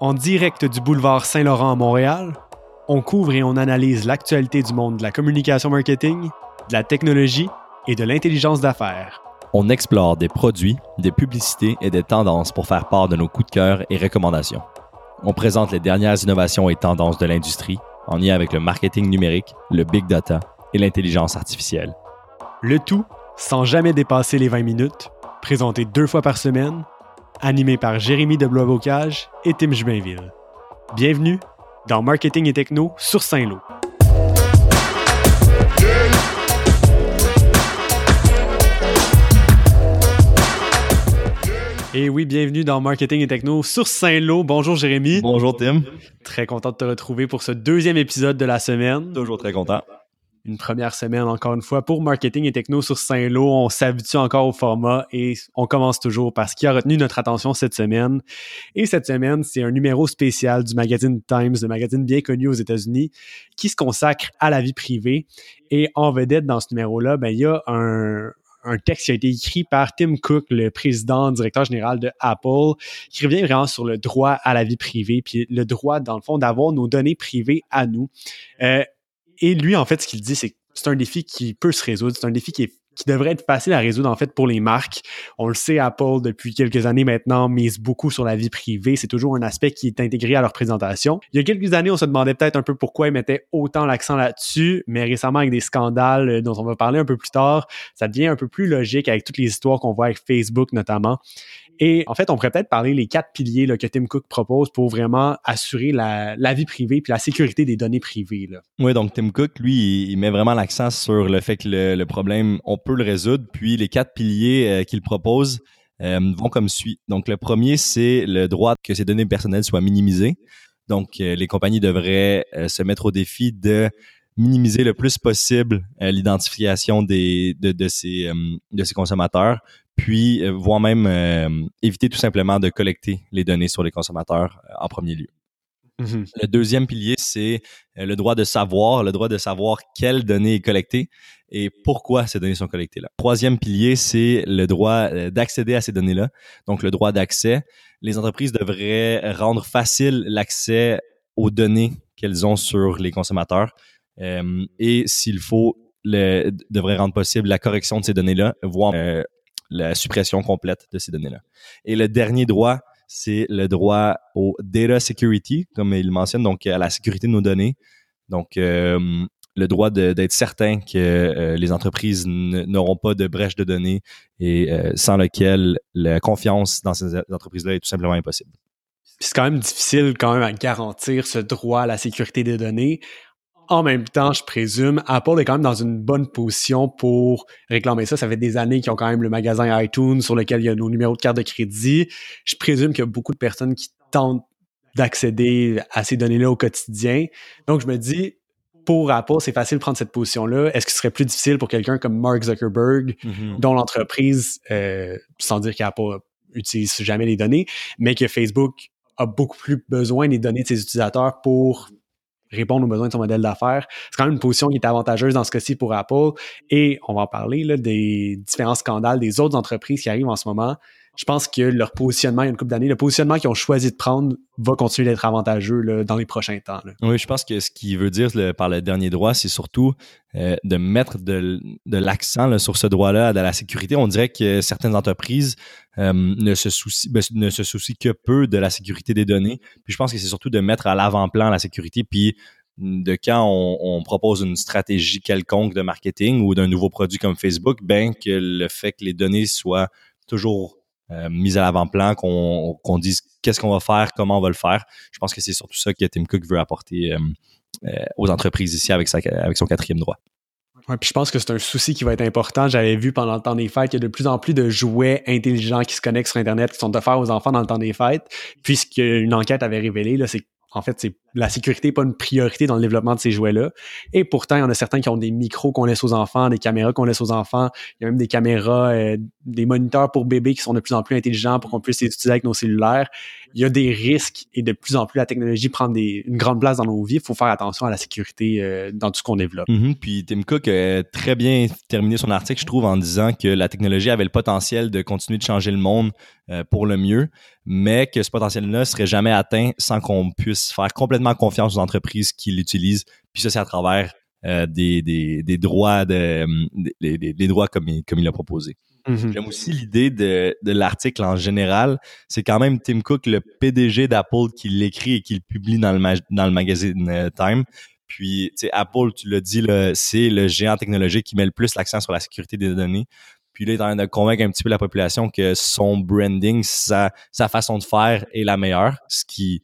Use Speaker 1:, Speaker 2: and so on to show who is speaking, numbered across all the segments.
Speaker 1: En direct du boulevard Saint-Laurent à Montréal, on couvre et on analyse l'actualité du monde de la communication marketing, de la technologie et de l'intelligence d'affaires.
Speaker 2: On explore des produits, des publicités et des tendances pour faire part de nos coups de cœur et recommandations. On présente les dernières innovations et tendances de l'industrie en lien avec le marketing numérique, le big data et l'intelligence artificielle.
Speaker 1: Le tout sans jamais dépasser les 20 minutes, présenté deux fois par semaine animé par Jérémy de Blois-Bocage et Tim Jubainville. Bienvenue dans Marketing et Techno sur Saint-Lô. Et oui, bienvenue dans Marketing et Techno sur Saint-Lô. Bonjour Jérémy.
Speaker 2: Bonjour Tim.
Speaker 1: Très content de te retrouver pour ce deuxième épisode de la semaine.
Speaker 2: Toujours très content
Speaker 1: une première semaine, encore une fois, pour marketing et techno sur Saint-Lô. On s'habitue encore au format et on commence toujours par ce qui a retenu notre attention cette semaine. Et cette semaine, c'est un numéro spécial du magazine Times, le magazine bien connu aux États-Unis, qui se consacre à la vie privée. Et en vedette dans ce numéro-là, ben, il y a un, texte qui a été écrit par Tim Cook, le président, directeur général de Apple, qui revient vraiment sur le droit à la vie privée, puis le droit, dans le fond, d'avoir nos données privées à nous. Euh, et lui, en fait, ce qu'il dit, c'est que c'est un défi qui peut se résoudre. C'est un défi qui, devrait être facile à résoudre, en fait, pour les marques. On le sait, Apple, depuis quelques années maintenant, mise beaucoup sur la vie privée. C'est toujours un aspect qui est intégré à leur présentation. Il y a quelques années, on se demandait peut-être un peu pourquoi ils mettaient autant l'accent là-dessus, mais récemment, avec des scandales euh, dont on va parler un peu plus tard, ça devient un peu plus logique avec toutes les histoires qu'on voit avec Facebook notamment. Et en fait, on pourrait peut-être parler les quatre piliers que Tim Cook propose pour vraiment assurer la, vie privée puis la sécurité des données privées.
Speaker 2: Oui, donc Tim Cook, lui, il met vraiment l'accent sur le fait que le, problème, on peut le résoudre. Puis les quatre piliers euh, qu'il propose euh, vont comme suit. Donc le premier, c'est le droit que ces données personnelles soient minimisées. Donc euh, les compagnies devraient se mettre au défi de minimiser le plus possible l'identification des de ces consommateurs puis euh, voire même euh, éviter tout simplement de collecter les données sur les consommateurs euh, en premier lieu. Mm-hmm. Le deuxième pilier, c'est le droit de savoir, le droit de savoir quelles données est collectées et pourquoi ces données sont collectées là. Troisième pilier, c'est le droit d'accéder à ces données-là. Donc, le droit d'accès. Les entreprises devraient rendre facile l'accès aux données qu'elles ont sur les consommateurs et s'il faut, le, devrait rendre possible la correction de ces données-là, voire la suppression complète de ces données-là. Et le dernier droit, c'est le droit au data security, comme il mentionne, donc à la sécurité de nos données. Donc, euh, le droit d'être certain que euh, les entreprises n'auront pas de brèche de données et euh, sans lequel la confiance dans ces entreprises-là est tout simplement impossible.
Speaker 1: C'est quand même difficile quand même à garantir ce droit à la sécurité des données en même temps, je présume, Apple est quand même dans une bonne position pour réclamer ça. Ça fait des années qu'ils ont quand même le magasin iTunes sur lequel il y a nos numéros de carte de crédit. Je présume qu'il y a beaucoup de personnes qui tentent d'accéder à ces données-là au quotidien. Donc, je me dis, pour Apple, c'est facile de prendre cette position-là. Est-ce que ce serait plus difficile pour quelqu'un comme Mark Zuckerberg, mm-hmm. dont l'entreprise, euh, sans dire qu'Apple utilise jamais les données, mais que Facebook a beaucoup plus besoin des données de ses utilisateurs pour répondre aux besoins de son modèle d'affaires. C'est quand même une position qui est avantageuse dans ce cas-ci pour Apple. Et on va en parler là, des différents scandales des autres entreprises qui arrivent en ce moment je pense que leur positionnement, il y a une couple d'années, le positionnement qu'ils ont choisi de prendre va continuer d'être avantageux dans les prochains temps.
Speaker 2: Oui, je pense que ce qu'il veut dire par le dernier droit, c'est surtout euh, de mettre de, l'accent sur ce droit-là, de la sécurité. On dirait que certaines entreprises euh, ne, se soucient, ben, ne se soucient que peu de la sécurité des données. Puis je pense que c'est surtout de mettre à l'avant-plan la sécurité, puis de quand on, on, propose une stratégie quelconque de marketing ou d'un nouveau produit comme Facebook, ben que le fait que les données soient toujours euh, mise à l'avant-plan, qu'on qu'on dise qu'est-ce qu'on va faire, comment on va le faire. Je pense que c'est surtout ça que Tim Cook veut apporter euh, euh, aux entreprises ici avec, sa, avec son quatrième droit.
Speaker 1: Ouais, puis je pense que c'est un souci qui va être important. J'avais vu pendant le temps des fêtes qu'il y a de plus en plus de jouets intelligents qui se connectent sur Internet, qui sont offerts aux enfants dans le temps des fêtes. Puisqu'une enquête avait révélé, c'est en fait, c'est la sécurité n'est pas une priorité dans le développement de ces jouets-là. Et pourtant, il y en a certains qui ont des micros qu'on laisse aux enfants, des caméras qu'on laisse aux enfants. Il y a même des caméras, euh, des moniteurs pour bébés qui sont de plus en plus intelligents pour qu'on puisse les utiliser avec nos cellulaires. Il y a des risques et de plus en plus la technologie prend des, une grande place dans nos vies. Il faut faire attention à la sécurité euh, dans tout ce qu'on développe.
Speaker 2: Mm-hmm. Puis Tim Cook a très bien terminé son article, je trouve, en disant que la technologie avait le potentiel de continuer de changer le monde euh, pour le mieux, mais que ce potentiel-là serait jamais atteint sans qu'on puisse faire complètement confiance aux entreprises qui l'utilisent. Puis ça, c'est à travers euh, des, des, des, droits de des, des, droits comme il, comme il a proposé. Mm-hmm. J'aime aussi l'idée de, de l'article en général. C'est quand même Tim Cook, le PDG d'Apple, qui l'écrit et qui le publie dans le, dans le magazine euh, Time. Puis, tu sais, Apple, tu l'as dit, c'est le géant technologique qui met le plus l'accent sur la sécurité des données. Puis là, il est en train de convaincre un petit peu la population que son branding, sa, sa façon de faire est la meilleure, ce qui,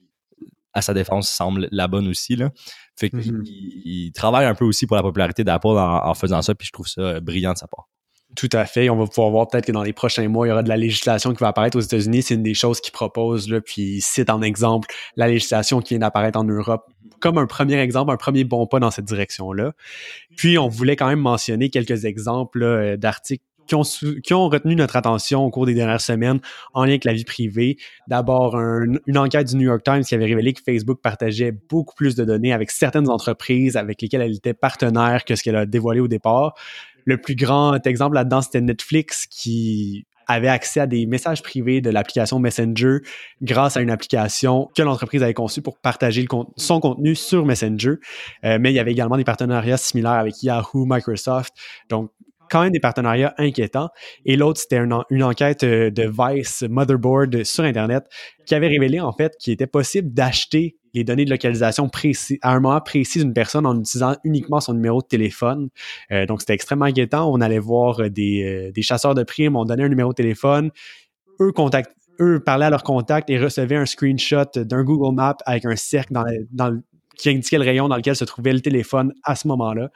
Speaker 2: à sa défense, semble la bonne aussi. Là. Fait qu'il mm-hmm. il, travaille un peu aussi pour la popularité d'Apple en, faisant ça, puis je trouve ça brillant de sa part.
Speaker 1: Tout à fait. On va pouvoir voir peut-être que dans les prochains mois, il y aura de la législation qui va apparaître aux États-Unis. C'est une des choses qu'ils proposent, là, puis cite en exemple la législation qui vient d'apparaître en Europe comme un premier exemple, un premier bon pas dans cette direction-là. Puis, on voulait quand même mentionner quelques exemples d'articles qui ont, retenu notre attention au cours des dernières semaines en lien avec la vie privée. D'abord, une enquête du New York Times qui avait révélé que Facebook partageait beaucoup plus de données avec certaines entreprises avec lesquelles elle était partenaire que ce qu'elle a dévoilé au départ. Le plus grand exemple là-dedans, c'était Netflix qui avait accès à des messages privés de l'application Messenger grâce à une application que l'entreprise avait conçue pour partager son contenu sur Messenger. Euh, mais il y avait également des partenariats similaires avec Yahoo, Microsoft. Donc, quand même des partenariats inquiétants. Et l'autre, c'était une, enquête euh, de Vice Motherboard sur Internet qui avait révélé en fait qu'il était possible d'acheter les données de localisation précis, à un moment précis d'une personne en utilisant uniquement son numéro de téléphone. Euh, donc, c'était extrêmement inquiétant. On allait voir des, euh, des chasseurs de primes, on donnait un numéro de téléphone. Eux, eux parlaient à leur contact et recevaient un screenshot d'un Google Map avec un cercle dans, dans, qui indiquait le rayon dans lequel se trouvait le téléphone à ce moment-là.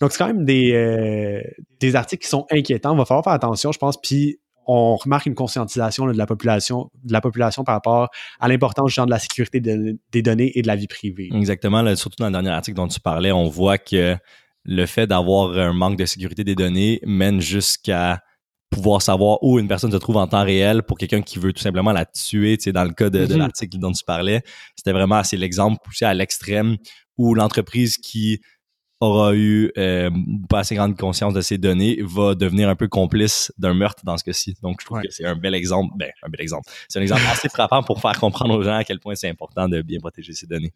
Speaker 1: Donc, c'est quand même des, euh, des articles qui sont inquiétants. Il va falloir faire attention, je pense. Puis, on remarque une conscientisation de la population, de la population par rapport à l'importance de la sécurité des données et de la vie privée.
Speaker 2: Exactement. surtout dans le dernier article dont tu parlais, on voit que le fait d'avoir un manque de sécurité des données mène jusqu'à pouvoir savoir où une personne se trouve en temps réel pour quelqu'un qui veut tout simplement la tuer, tu sais, dans le cas de, de mhm. l'article dont tu parlais. C'était vraiment assez l'exemple poussé à l'extrême où l'entreprise qui aura eu euh, pas assez grande conscience de ses données va devenir un peu complice d'un meurtre dans ce cas-ci. Donc, je trouve que c'est un bel exemple. Ben, un bel exemple. C'est un exemple assez frappant pour faire comprendre aux gens à quel point c'est important de bien protéger ses données.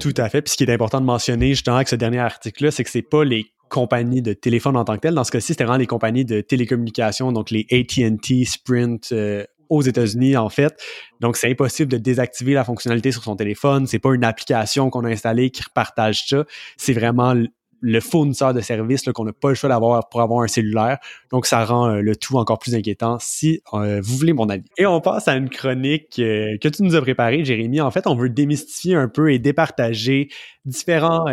Speaker 1: Tout à fait. Puis ce qui est important de mentionner justement avec ce dernier article-là, c'est que c'est pas les compagnies de téléphone en tant que telles. Dans ce cas-ci, c'était vraiment les compagnies de télécommunications, donc les AT&T, Sprint, euh, aux États-Unis, en fait. Donc, c'est impossible de désactiver la fonctionnalité sur son téléphone. C'est pas une application qu'on a installée qui repartage ça. C'est vraiment le fournisseur de services qu'on n'a pas le choix d'avoir pour avoir un cellulaire. Donc, ça rend euh, le tout encore plus inquiétant si euh, vous voulez mon avis. Et on passe à une chronique euh, que tu nous as préparée, Jérémy. En fait, on veut démystifier un peu et départager différents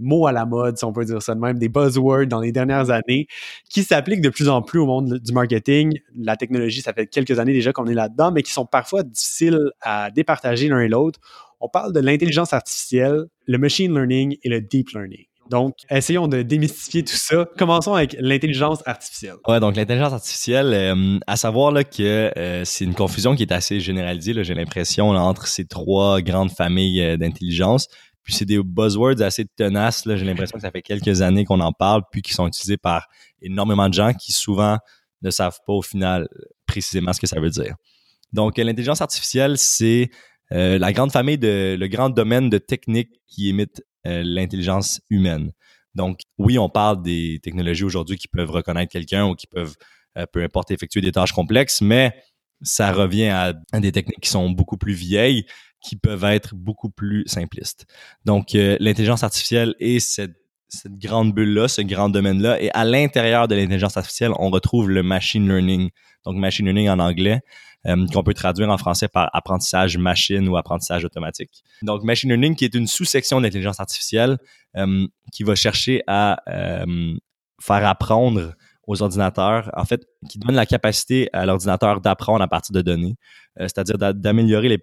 Speaker 1: mots à la mode, si on peut dire ça de même, des buzzwords dans les dernières années qui s'appliquent de plus en plus au monde du marketing. La technologie, ça fait quelques années déjà qu'on est là-dedans, mais qui sont parfois difficiles à départager l'un et l'autre. On parle de l'intelligence artificielle, le machine learning et le deep learning. Donc, essayons de démystifier tout ça. Commençons avec l'intelligence artificielle.
Speaker 2: Ouais, donc l'intelligence artificielle, euh, à savoir que euh, c'est une confusion qui est assez généralisée, j'ai l'impression, entre ces trois grandes familles euh, d'intelligence. Puis c'est des buzzwords assez tenaces, j'ai l'impression que ça fait quelques années qu'on en parle, puis qui sont utilisés par énormément de gens qui souvent ne savent pas au final précisément ce que ça veut dire. Donc, l'intelligence artificielle, c'est la grande famille de, le grand domaine de techniques qui émettent euh, l'intelligence humaine. Donc, oui, on parle des technologies aujourd'hui qui peuvent reconnaître quelqu'un ou qui peuvent, euh, peu importe, effectuer des tâches complexes, mais ça revient à, des techniques qui sont beaucoup plus vieilles, qui peuvent être beaucoup plus simplistes. Donc, euh, l'intelligence artificielle est cette, cette grande bulle-là, ce grand domaine-là, et à l'intérieur de l'intelligence artificielle, on retrouve le machine learning. Donc, machine learning en anglais, euh, qu'on peut traduire en français par apprentissage machine ou apprentissage automatique. Donc, machine learning qui est une sous-section d'intelligence artificielle euh, qui va chercher à euh, faire apprendre aux ordinateurs, en fait, qui donne la capacité à l'ordinateur d'apprendre à partir de données, c'est-à-dire d'améliorer les,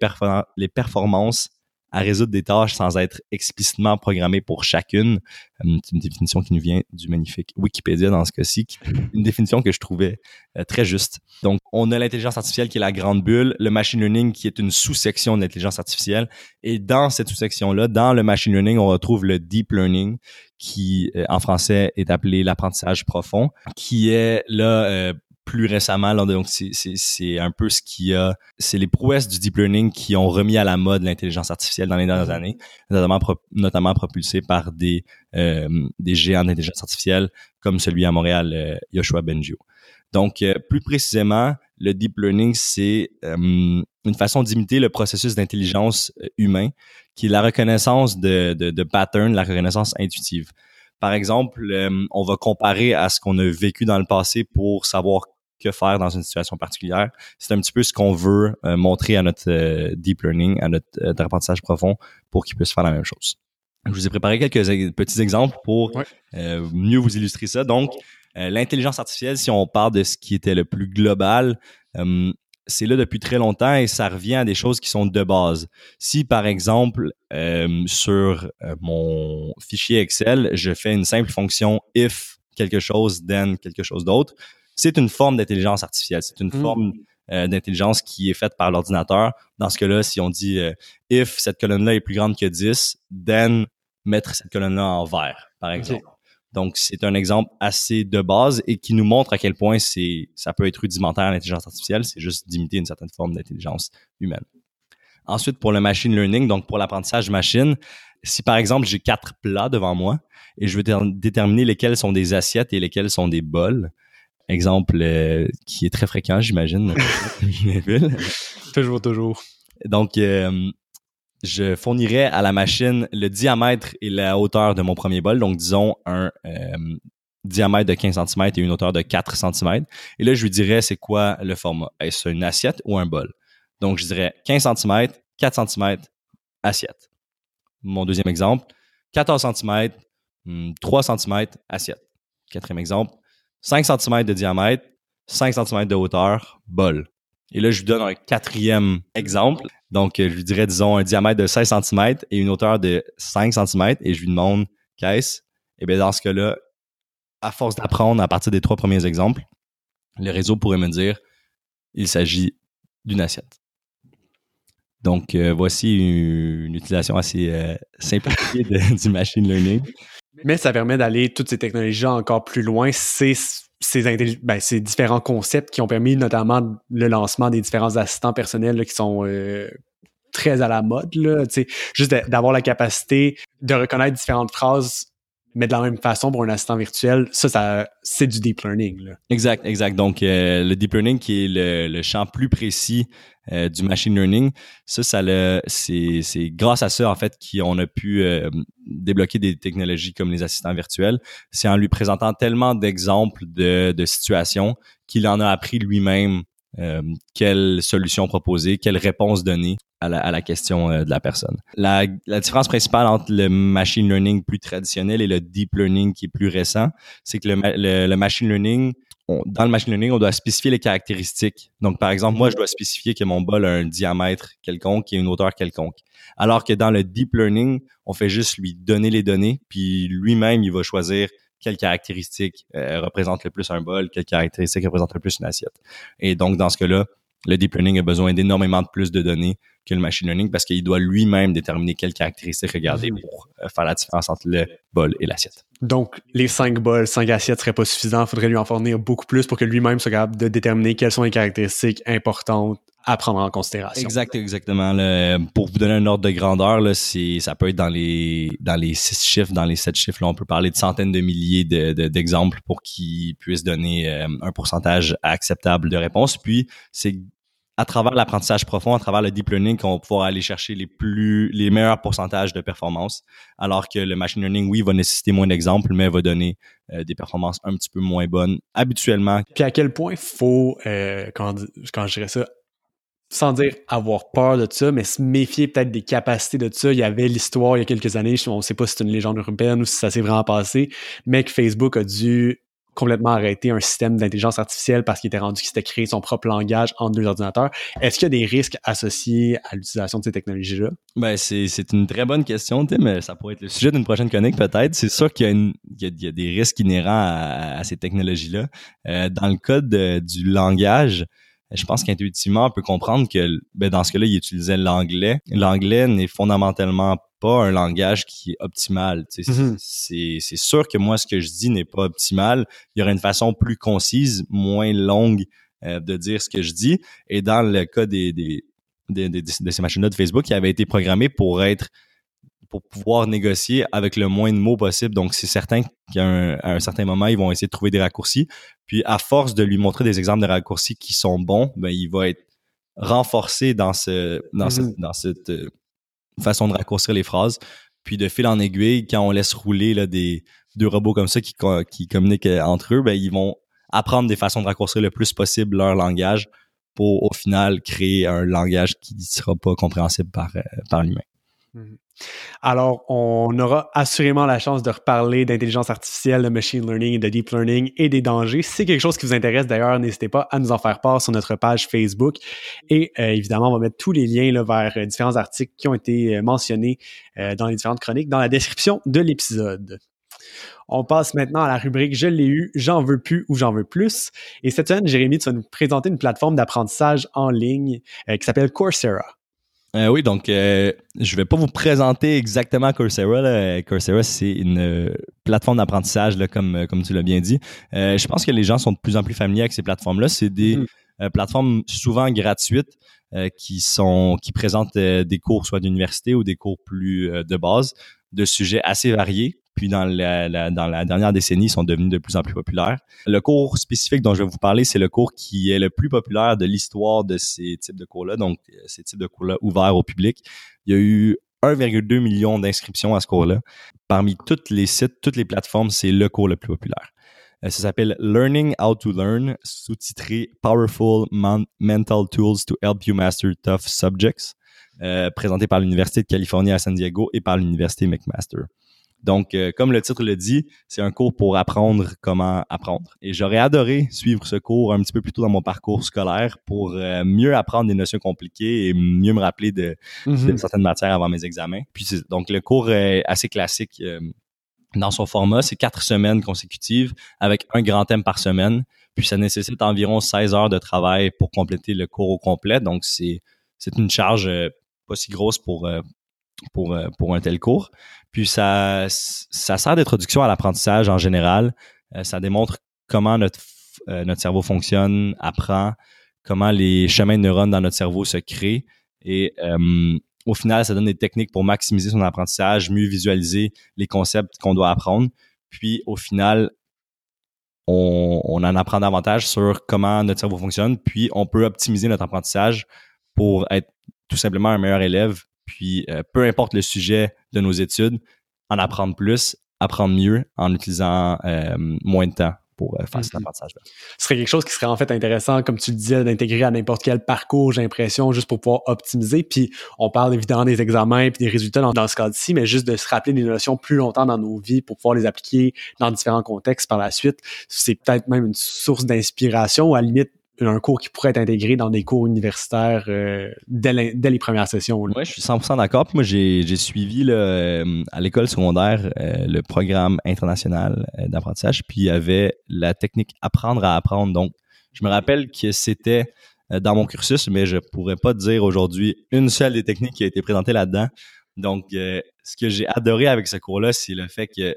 Speaker 2: les performances à résoudre des tâches sans être explicitement programmé pour chacune. Euh, c'est une définition qui nous vient du magnifique Wikipédia dans ce cas-ci, une définition que je trouvais euh, très juste. Donc, on a l'intelligence artificielle qui est la grande bulle, le machine learning qui est une sous-section de l'intelligence artificielle. Et dans cette sous-section-là, dans le machine learning, on retrouve le deep learning qui, euh, en français, est appelé l'apprentissage profond, qui est là plus récemment. donc, c'est un peu ce qui a... C'est les prouesses du deep learning qui ont remis à la mode l'intelligence artificielle dans les dernières mm-hmm. années, notamment, notamment propulsé par des, euh, des géants d'intelligence artificielle comme celui à Montréal, euh, Yoshua Bengio. Donc, euh, plus précisément, le deep learning, c'est une façon d'imiter le processus d'intelligence humain, qui est la reconnaissance de, de, de patterns, la reconnaissance intuitive. Par exemple, on va comparer à ce qu'on a vécu dans le passé pour savoir que faire dans une situation particulière. C'est un petit peu ce qu'on veut euh, montrer à notre euh, deep learning, à notre, euh, apprentissage profond pour qu'il puisse faire la même chose. Je vous ai préparé quelques petits exemples pour mieux vous illustrer ça. Donc, l'intelligence artificielle, si on parle de ce qui était le plus global, c'est là depuis très longtemps et ça revient à des choses qui sont de base. Si par exemple sur mon fichier Excel, je fais une simple fonction if quelque chose then quelque chose d'autre, c'est une forme d'intelligence artificielle. C'est une mm. forme euh, d'intelligence qui est faite par l'ordinateur. Dans ce cas-là, si on dit euh, if cette colonne-là est plus grande que 10, then mettre cette colonne-là en vert, par exemple. Donc, c'est un exemple assez de base et qui nous montre à quel point c'est, ça peut être rudimentaire l'intelligence artificielle. C'est juste d'imiter une certaine forme d'intelligence humaine. Ensuite, pour le machine learning, donc pour l'apprentissage machine, si par exemple j'ai quatre plats devant moi et je veux déterminer lesquels sont des assiettes et lesquels sont des bols, Exemple euh, qui est très fréquent, j'imagine.
Speaker 1: toujours, toujours.
Speaker 2: Donc, euh, je fournirais à la machine le diamètre et la hauteur de mon premier bol. Donc, disons un euh, diamètre de 15 cm et une hauteur de 4 cm. Et là, je lui dirais c'est quoi le format? Est-ce une assiette ou un bol? Donc, je dirais 15 cm, 4 cm, assiette. Mon deuxième exemple, 14 cm, 3 cm, assiette. Quatrième exemple, 5 cm de diamètre, 5 cm de hauteur, bol. Et là, je lui donne un quatrième exemple. Donc, je lui dirais, disons, un diamètre de 16 cm et une hauteur de 5 cm et je lui demande qu'est-ce? Et bien, dans ce cas-là, à force d'apprendre à partir des trois premiers exemples, le réseau pourrait me dire, il s'agit d'une assiette. Donc, euh, voici une, utilisation assez euh, simplifiée du machine learning.
Speaker 1: Mais ça permet d'aller toutes ces technologies encore plus loin. C'est ces, ben, ces différents concepts qui ont permis notamment le lancement des différents assistants personnels qui sont euh, très à la mode. Là, juste d'avoir la capacité de reconnaître différentes phrases mais de la même façon pour un assistant virtuel, ça, ça c'est du deep learning. Là.
Speaker 2: Exact, exact. Donc, euh, le deep learning qui est le, le champ plus précis euh, du machine learning, ça, ça c'est, c'est grâce à ça, en fait, qu'on a pu euh, débloquer des technologies comme les assistants virtuels. C'est en lui présentant tellement d'exemples de, de situations qu'il en a appris lui-même euh, quelle solution proposer, quelle réponse donner à la, à la question euh, de la personne? La, la, différence principale entre le machine learning plus traditionnel et le deep learning qui est plus récent, c'est que le, le, machine learning, dans le machine learning, on doit spécifier les caractéristiques. Donc, par exemple, moi, je dois spécifier que mon bol a un diamètre quelconque et une hauteur quelconque. Alors que dans le deep learning, on fait juste lui donner les données, puis lui-même, il va choisir quelles caractéristiques euh, représentent le plus un bol, quelles caractéristiques représentent le plus une assiette. Et donc, dans ce cas-là, le deep learning a besoin d'énormément de plus de données que le machine learning parce qu'il doit lui-même déterminer quelles caractéristiques regarder pour euh, faire la différence entre le bol et l'assiette.
Speaker 1: Donc, les cinq bols, cinq assiettes seraient pas suffisants. Il faudrait lui en fournir beaucoup plus pour que lui-même soit capable de déterminer quelles sont les caractéristiques importantes à prendre en considération.
Speaker 2: Exact, exactement. pour vous donner un ordre de grandeur, là, ça peut être dans les dans les six chiffres, dans les sept chiffres. Là, on peut parler de centaines de milliers d'exemples pour qu'ils puissent donner euh, un pourcentage acceptable de réponses. Puis, c'est à travers l'apprentissage profond, à travers le deep learning, qu'on va pouvoir aller chercher les plus, les meilleurs pourcentages de performance. Alors que le machine learning, oui, va nécessiter moins d'exemples, mais va donner euh, des performances un petit peu moins bonnes habituellement.
Speaker 1: Puis à quel point faut, euh, quand, quand je dirais ça, sans dire avoir peur de ça, mais se méfier peut-être des capacités de ça. Il y avait l'histoire il y a quelques années, on ne sait pas si c'est une légende urbaine ou si ça s'est vraiment passé, mais que Facebook a dû complètement arrêté un système d'intelligence artificielle parce qu'il était rendu qu'il s'était créé son propre langage entre deux ordinateurs. Est-ce qu'il y a des risques associés à l'utilisation de ces technologies-là?
Speaker 2: Ben, c'est, une très bonne question, Tim. Ça pourrait être le sujet d'une prochaine chronique, peut-être. C'est sûr qu'il y y a, des risques inhérents à, ces technologies-là. Euh, dans le cas du langage, je pense qu'intuitivement, on peut comprendre que ben, dans ce cas-là, il utilisait l'anglais. L'anglais n'est fondamentalement pas un langage qui est optimal. Mm-hmm. C'est sûr que moi, ce que je dis n'est pas optimal. Il y aurait une façon plus concise, moins longue euh, de dire ce que je dis. Et dans le cas des, des, de ces machines-là de Facebook, qui avaient été programmées pour être pour pouvoir négocier avec le moins de mots possible. Donc, c'est certain qu'à un, un, certain moment, ils vont essayer de trouver des raccourcis. Puis, à force de lui montrer des exemples de raccourcis qui sont bons, ben, il va être renforcé dans ce dans cette, mm-hmm. dans cette euh, façon de raccourcir les phrases. Puis, de fil en aiguille, quand on laisse rouler là, des deux robots comme ça qui, qui communiquent euh, entre eux, ben, ils vont apprendre des façons de raccourcir le plus possible leur langage pour, au final, créer un langage qui ne sera pas compréhensible par, euh, par l'humain.
Speaker 1: Mm-hmm. Alors, on aura assurément la chance de reparler d'intelligence artificielle, de machine learning, de deep learning et des dangers. Si c'est quelque chose qui vous intéresse, d'ailleurs, n'hésitez pas à nous en faire part sur notre page Facebook. Et euh, évidemment, on va mettre tous les liens vers euh, différents articles qui ont été euh, mentionnés dans les différentes chroniques dans la description de l'épisode. On passe maintenant à la rubrique Je l'ai eu, j'en veux plus ou j'en veux plus. Et cette semaine, Jérémy, tu vas nous présenter une plateforme d'apprentissage en ligne qui s'appelle Coursera.
Speaker 2: Euh, oui, donc euh, je vais pas vous présenter exactement Coursera. Coursera, c'est une euh, plateforme d'apprentissage, comme, comme tu l'as bien dit. je pense que les gens sont de plus en plus familiers avec ces plateformes-là. C'est des mm-hmm. plateformes souvent gratuites qui sont qui présentent des cours soit d'université ou des cours plus de base de sujets assez variés puis dans la, dans la dernière décennie, ils sont devenus de plus en plus populaires. Le cours spécifique dont je vais vous parler, c'est le cours qui est le plus populaire de l'histoire de ces types de cours-là, donc euh, ces types de cours-là ouverts au public. Il y a eu 1,2 million d'inscriptions à ce cours-là. Parmi tous les sites, toutes les plateformes, c'est le cours le plus populaire. Euh, ça s'appelle Learning How to Learn, sous-titré Powerful Mental Tools to Help You Master Tough Subjects, euh, présenté par l'Université de Californie à San Diego et par l'Université McMaster. Donc, euh, comme le titre le dit, c'est un cours pour apprendre comment apprendre. Et j'aurais adoré suivre ce cours un petit peu plus tôt dans mon parcours scolaire pour euh, mieux apprendre des notions compliquées et mieux me rappeler de, mm-hmm. certaines matières avant mes examens. Puis, donc, le cours est assez classique euh, dans son format. C'est quatre semaines consécutives avec un grand thème par semaine. Puis, ça nécessite environ 16 heures de travail pour compléter le cours au complet. Donc, c'est c'est une charge pas si grosse pour pour, pour un tel cours. Puis ça, ça sert d'introduction à l'apprentissage en général. Euh, ça démontre comment notre, euh, notre cerveau fonctionne, apprend, comment les chemins de neurones dans notre cerveau se créent. Et euh, au final, ça donne des techniques pour maximiser son apprentissage, mieux visualiser les concepts qu'on doit apprendre. Puis au final, on, on, en apprend davantage sur comment notre cerveau fonctionne, puis on peut optimiser notre apprentissage pour être tout simplement un meilleur élève puis, euh, peu importe le sujet de nos études, en apprendre plus, apprendre mieux en utilisant euh, moins de temps pour euh, faire cet mhm. apprentissage-là.
Speaker 1: Ce serait quelque chose qui serait en fait intéressant, comme tu le disais, d'intégrer à n'importe quel parcours, j'ai l'impression, juste pour pouvoir optimiser. Puis on parle évidemment des examens et des résultats dans, dans ce cas-ci, mais juste de se rappeler des notions plus longtemps dans nos vies pour pouvoir les appliquer dans différents contextes par la suite. C'est peut-être même une source d'inspiration à la limite un cours qui pourrait être intégré dans des cours universitaires euh, dès, les premières sessions.
Speaker 2: Oui, je suis 100% d'accord. Moi, j'ai suivi euh, à l'école secondaire euh, le programme international d'apprentissage, puis il y avait la technique apprendre à apprendre. Donc, je me rappelle que c'était dans mon cursus, mais je pourrais pas dire aujourd'hui une seule des techniques qui a été présentée là-dedans. Donc, ce que j'ai adoré avec ce cours-là, c'est le fait que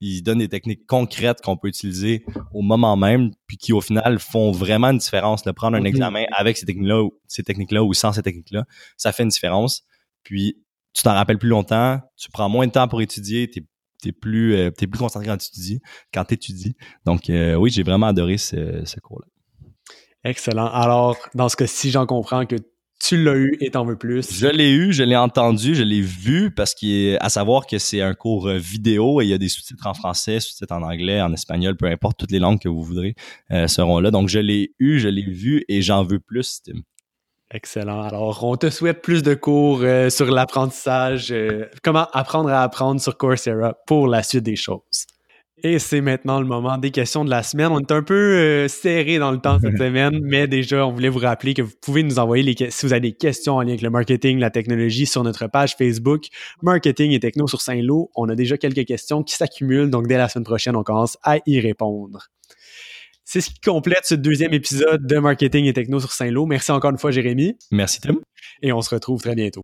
Speaker 2: il donne des techniques concrètes qu'on peut utiliser au moment même, puis qui au final font vraiment une différence. De prendre un examen avec ces techniques-là, ces techniques-là ou sans ces techniques-là, ça fait une différence. Puis tu t'en rappelles plus longtemps, tu prends moins de temps pour étudier, t'es es plus euh, plus concentré quand tu étudies, quand tu étudies. Donc euh, oui, j'ai vraiment adoré ce, ce cours-là.
Speaker 1: Excellent. Alors, dans ce cas-ci, j'en comprends que tu l'as eu et t'en veux plus.
Speaker 2: Je l'ai eu, je l'ai entendu, je l'ai vu parce qu'à savoir que c'est un cours euh, vidéo et il y a des sous-titres en français, sous-titres en anglais, en espagnol, peu importe, toutes les langues que vous voudrez euh, seront là. Donc je l'ai eu, je l'ai vu et j'en veux plus, Tim.
Speaker 1: Excellent. Alors, on te souhaite plus de cours euh, sur l'apprentissage, comment apprendre à apprendre sur Coursera pour la suite des choses. Et c'est maintenant le moment des questions de la semaine. On est un peu euh, serré dans le temps cette semaine, mais déjà, on voulait vous rappeler que vous pouvez nous envoyer les si vous avez des questions en lien avec le marketing, la technologie sur notre page Facebook Marketing et Techno sur Saint-Lô. On a déjà quelques questions qui s'accumulent, donc dès la semaine prochaine, on commence à y répondre. C'est ce qui complète ce deuxième épisode de Marketing et Techno sur Saint-Lô. Merci encore une fois, Jérémy.
Speaker 2: Merci, Tim.
Speaker 1: Et on se retrouve très bientôt.